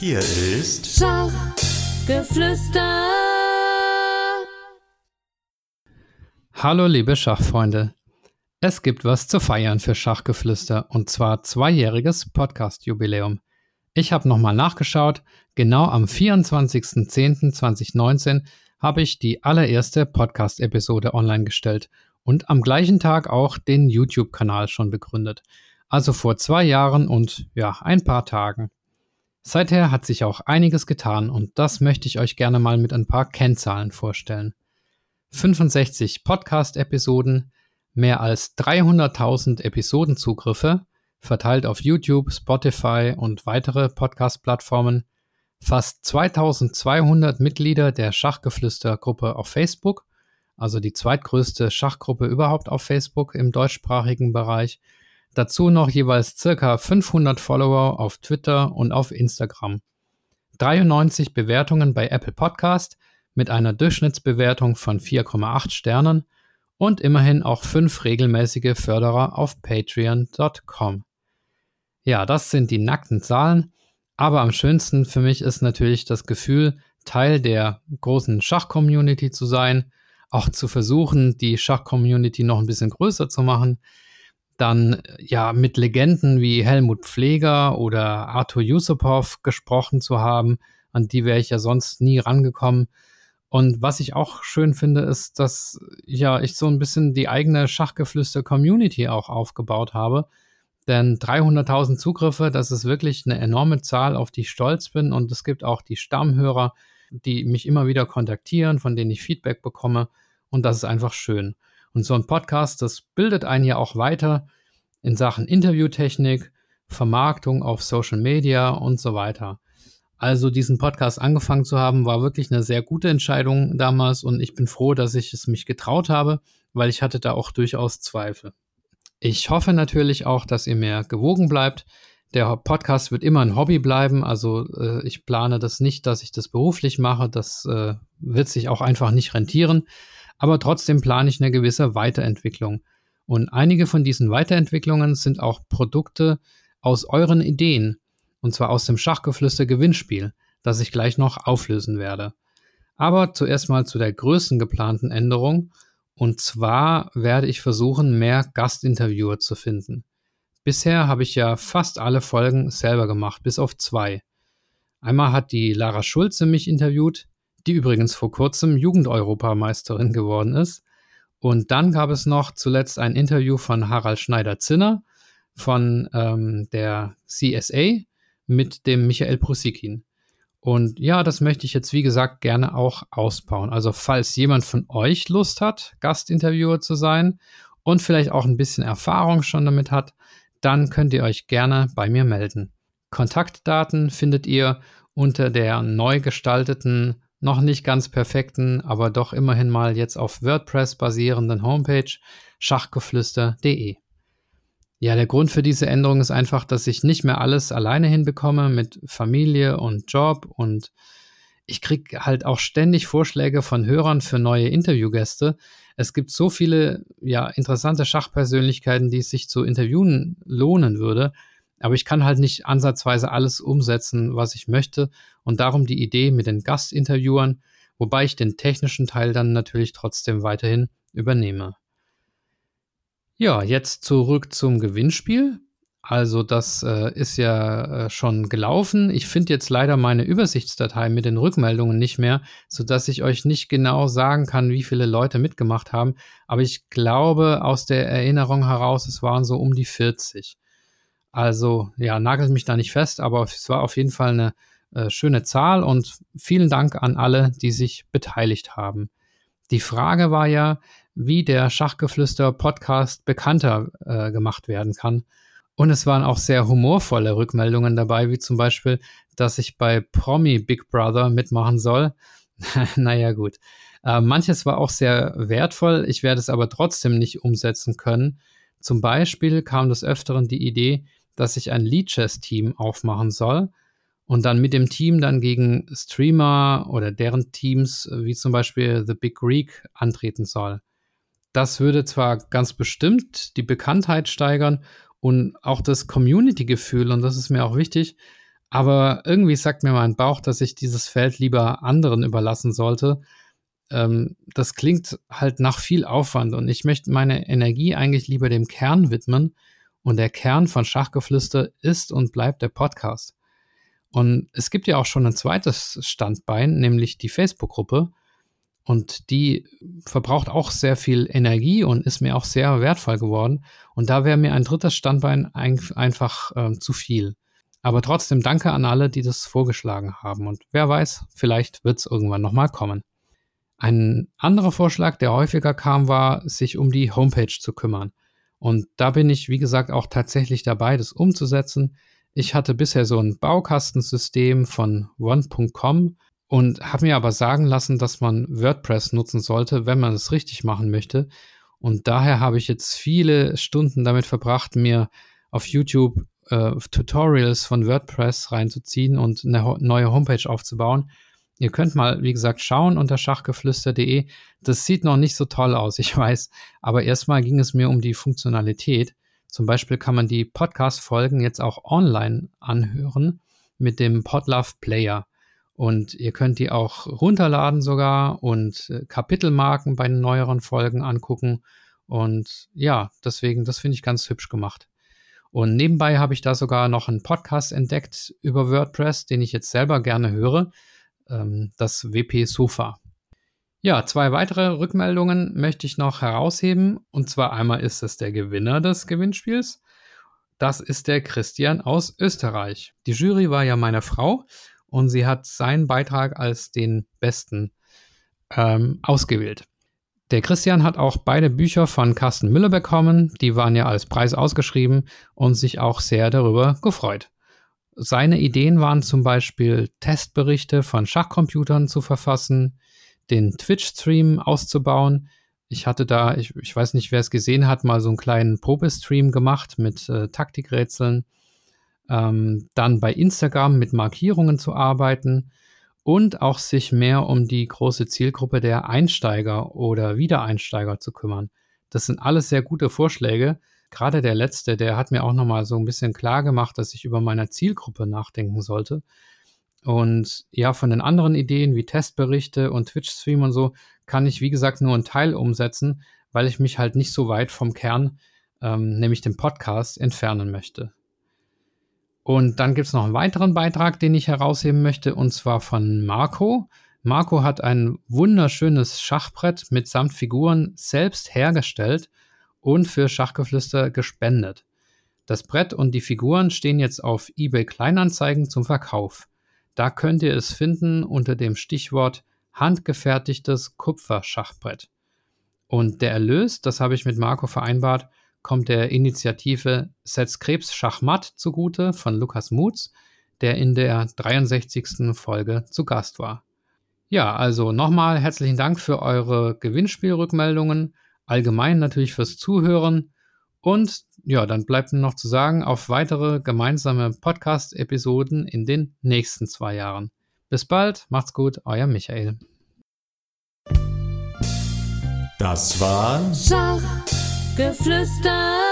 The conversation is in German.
Hier ist Schachgeflüster. Hallo liebe Schachfreunde. Es gibt was zu feiern für Schachgeflüster und zwar zweijähriges Podcast-Jubiläum. Ich habe nochmal nachgeschaut, genau am 24.10.2019 habe ich die allererste Podcast-Episode online gestellt und am gleichen Tag auch den YouTube-Kanal schon begründet. Also vor zwei Jahren und ja, ein paar Tagen. Seither hat sich auch einiges getan und das möchte ich euch gerne mal mit ein paar Kennzahlen vorstellen. 65 Podcast-Episoden, mehr als 300.000 Episodenzugriffe, verteilt auf YouTube, Spotify und weitere Podcast-Plattformen, fast 2200 Mitglieder der Schachgeflüster-Gruppe auf Facebook, also die zweitgrößte Schachgruppe überhaupt auf Facebook im deutschsprachigen Bereich, dazu noch jeweils circa 500 Follower auf Twitter und auf Instagram, 93 Bewertungen bei Apple Podcast mit einer Durchschnittsbewertung von 4,8 Sternen und immerhin auch fünf regelmäßige Förderer auf patreon.com. Ja, das sind die nackten Zahlen, aber am schönsten für mich ist natürlich das Gefühl, Teil der großen Schach-Community zu sein, auch zu versuchen, die Schach-Community noch ein bisschen größer zu machen, dann ja mit Legenden wie Helmut Pfleger oder Arthur Yusupov gesprochen zu haben, an die wäre ich ja sonst nie rangekommen. Und was ich auch schön finde, ist, dass ja ich so ein bisschen die eigene Schachgeflüster-Community auch aufgebaut habe. Denn 300.000 Zugriffe, das ist wirklich eine enorme Zahl, auf die ich stolz bin. Und es gibt auch die Stammhörer, die mich immer wieder kontaktieren, von denen ich Feedback bekomme. Und das ist einfach schön. Und so ein Podcast, das bildet einen ja auch weiter in Sachen Interviewtechnik, Vermarktung auf Social Media und so weiter. Also diesen Podcast angefangen zu haben, war wirklich eine sehr gute Entscheidung damals und ich bin froh, dass ich es mich getraut habe, weil ich hatte da auch durchaus Zweifel. Ich hoffe natürlich auch, dass ihr mir gewogen bleibt. Der Podcast wird immer ein Hobby bleiben, also äh, ich plane das nicht, dass ich das beruflich mache, das äh, wird sich auch einfach nicht rentieren, aber trotzdem plane ich eine gewisse Weiterentwicklung. Und einige von diesen Weiterentwicklungen sind auch Produkte aus euren Ideen und zwar aus dem Schachgeflüster Gewinnspiel, das ich gleich noch auflösen werde. Aber zuerst mal zu der größten geplanten Änderung. Und zwar werde ich versuchen, mehr Gastinterviewer zu finden. Bisher habe ich ja fast alle Folgen selber gemacht, bis auf zwei. Einmal hat die Lara Schulze mich interviewt, die übrigens vor kurzem Jugendeuropameisterin geworden ist. Und dann gab es noch zuletzt ein Interview von Harald Schneider-Zinner von ähm, der CSA, mit dem Michael Prusikin. Und ja, das möchte ich jetzt, wie gesagt, gerne auch ausbauen. Also, falls jemand von euch Lust hat, Gastinterviewer zu sein und vielleicht auch ein bisschen Erfahrung schon damit hat, dann könnt ihr euch gerne bei mir melden. Kontaktdaten findet ihr unter der neu gestalteten, noch nicht ganz perfekten, aber doch immerhin mal jetzt auf WordPress basierenden Homepage schachgeflüster.de. Ja, der Grund für diese Änderung ist einfach, dass ich nicht mehr alles alleine hinbekomme mit Familie und Job und ich kriege halt auch ständig Vorschläge von Hörern für neue Interviewgäste. Es gibt so viele ja interessante Schachpersönlichkeiten, die es sich zu interviewen lohnen würde, aber ich kann halt nicht ansatzweise alles umsetzen, was ich möchte und darum die Idee mit den Gastinterviewern, wobei ich den technischen Teil dann natürlich trotzdem weiterhin übernehme. Ja, jetzt zurück zum Gewinnspiel. Also das äh, ist ja äh, schon gelaufen. Ich finde jetzt leider meine Übersichtsdatei mit den Rückmeldungen nicht mehr, sodass ich euch nicht genau sagen kann, wie viele Leute mitgemacht haben. Aber ich glaube aus der Erinnerung heraus, es waren so um die 40. Also ja, nagelt mich da nicht fest, aber es war auf jeden Fall eine äh, schöne Zahl und vielen Dank an alle, die sich beteiligt haben. Die Frage war ja, wie der Schachgeflüster-Podcast bekannter äh, gemacht werden kann. Und es waren auch sehr humorvolle Rückmeldungen dabei, wie zum Beispiel, dass ich bei Promi Big Brother mitmachen soll. naja, gut. Äh, manches war auch sehr wertvoll, ich werde es aber trotzdem nicht umsetzen können. Zum Beispiel kam des Öfteren die Idee, dass ich ein Lead Chess Team aufmachen soll und dann mit dem Team dann gegen Streamer oder deren Teams, wie zum Beispiel The Big Greek, antreten soll. Das würde zwar ganz bestimmt die Bekanntheit steigern und auch das Community-Gefühl, und das ist mir auch wichtig, Aber irgendwie sagt mir mein Bauch, dass ich dieses Feld lieber anderen überlassen sollte. Ähm, das klingt halt nach viel Aufwand und ich möchte meine Energie eigentlich lieber dem Kern widmen. Und der Kern von Schachgeflüster ist und bleibt der Podcast. Und es gibt ja auch schon ein zweites Standbein, nämlich die Facebook-Gruppe. Und die verbraucht auch sehr viel Energie und ist mir auch sehr wertvoll geworden. Und da wäre mir ein drittes Standbein ein, einfach äh, zu viel. Aber trotzdem danke an alle, die das vorgeschlagen haben. Und wer weiß, vielleicht wird es irgendwann nochmal kommen. Ein anderer Vorschlag, der häufiger kam, war, sich um die Homepage zu kümmern. Und da bin ich, wie gesagt, auch tatsächlich dabei, das umzusetzen. Ich hatte bisher so ein Baukastensystem von one.com und habe mir aber sagen lassen, dass man WordPress nutzen sollte, wenn man es richtig machen möchte. Und daher habe ich jetzt viele Stunden damit verbracht, mir auf YouTube äh, Tutorials von WordPress reinzuziehen und eine neue Homepage aufzubauen. Ihr könnt mal, wie gesagt, schauen unter schachgeflüster.de. Das sieht noch nicht so toll aus, ich weiß. Aber erstmal ging es mir um die Funktionalität. Zum Beispiel kann man die Podcast-Folgen jetzt auch online anhören mit dem Podlove Player. Und ihr könnt die auch runterladen sogar und äh, Kapitelmarken bei den neueren Folgen angucken. Und ja, deswegen, das finde ich ganz hübsch gemacht. Und nebenbei habe ich da sogar noch einen Podcast entdeckt über WordPress, den ich jetzt selber gerne höre, ähm, das WP Sofa. Ja, zwei weitere Rückmeldungen möchte ich noch herausheben. Und zwar einmal ist es der Gewinner des Gewinnspiels. Das ist der Christian aus Österreich. Die Jury war ja meine Frau und sie hat seinen Beitrag als den besten ähm, ausgewählt. Der Christian hat auch beide Bücher von Carsten Müller bekommen, die waren ja als Preis ausgeschrieben und sich auch sehr darüber gefreut. Seine Ideen waren zum Beispiel Testberichte von Schachcomputern zu verfassen, den Twitch-Stream auszubauen. Ich hatte da, ich, ich, weiß nicht, wer es gesehen hat, mal so einen kleinen Probestream gemacht mit äh, Taktikrätseln. Ähm, dann bei Instagram mit Markierungen zu arbeiten und auch sich mehr um die große Zielgruppe der Einsteiger oder Wiedereinsteiger zu kümmern. Das sind alles sehr gute Vorschläge. Gerade der letzte, der hat mir auch nochmal so ein bisschen klar gemacht, dass ich über meine Zielgruppe nachdenken sollte. Und ja, von den anderen Ideen wie Testberichte und Twitch-Stream und so kann ich, wie gesagt, nur einen Teil umsetzen, weil ich mich halt nicht so weit vom Kern, ähm, nämlich dem Podcast, entfernen möchte. Und dann gibt es noch einen weiteren Beitrag, den ich herausheben möchte, und zwar von Marco. Marco hat ein wunderschönes Schachbrett mitsamt Figuren selbst hergestellt und für Schachgeflüster gespendet. Das Brett und die Figuren stehen jetzt auf eBay Kleinanzeigen zum Verkauf. Da könnt ihr es finden unter dem Stichwort handgefertigtes Kupferschachbrett. Und der Erlös, das habe ich mit Marco vereinbart, kommt der Initiative Setz Krebs Schachmatt zugute von Lukas Mutz, der in der 63. Folge zu Gast war. Ja, also nochmal herzlichen Dank für eure Gewinnspielrückmeldungen, allgemein natürlich fürs Zuhören und ja, dann bleibt nur noch zu sagen, auf weitere gemeinsame Podcast-Episoden in den nächsten zwei Jahren. Bis bald, macht's gut, euer Michael. Das war Schachgeflüster.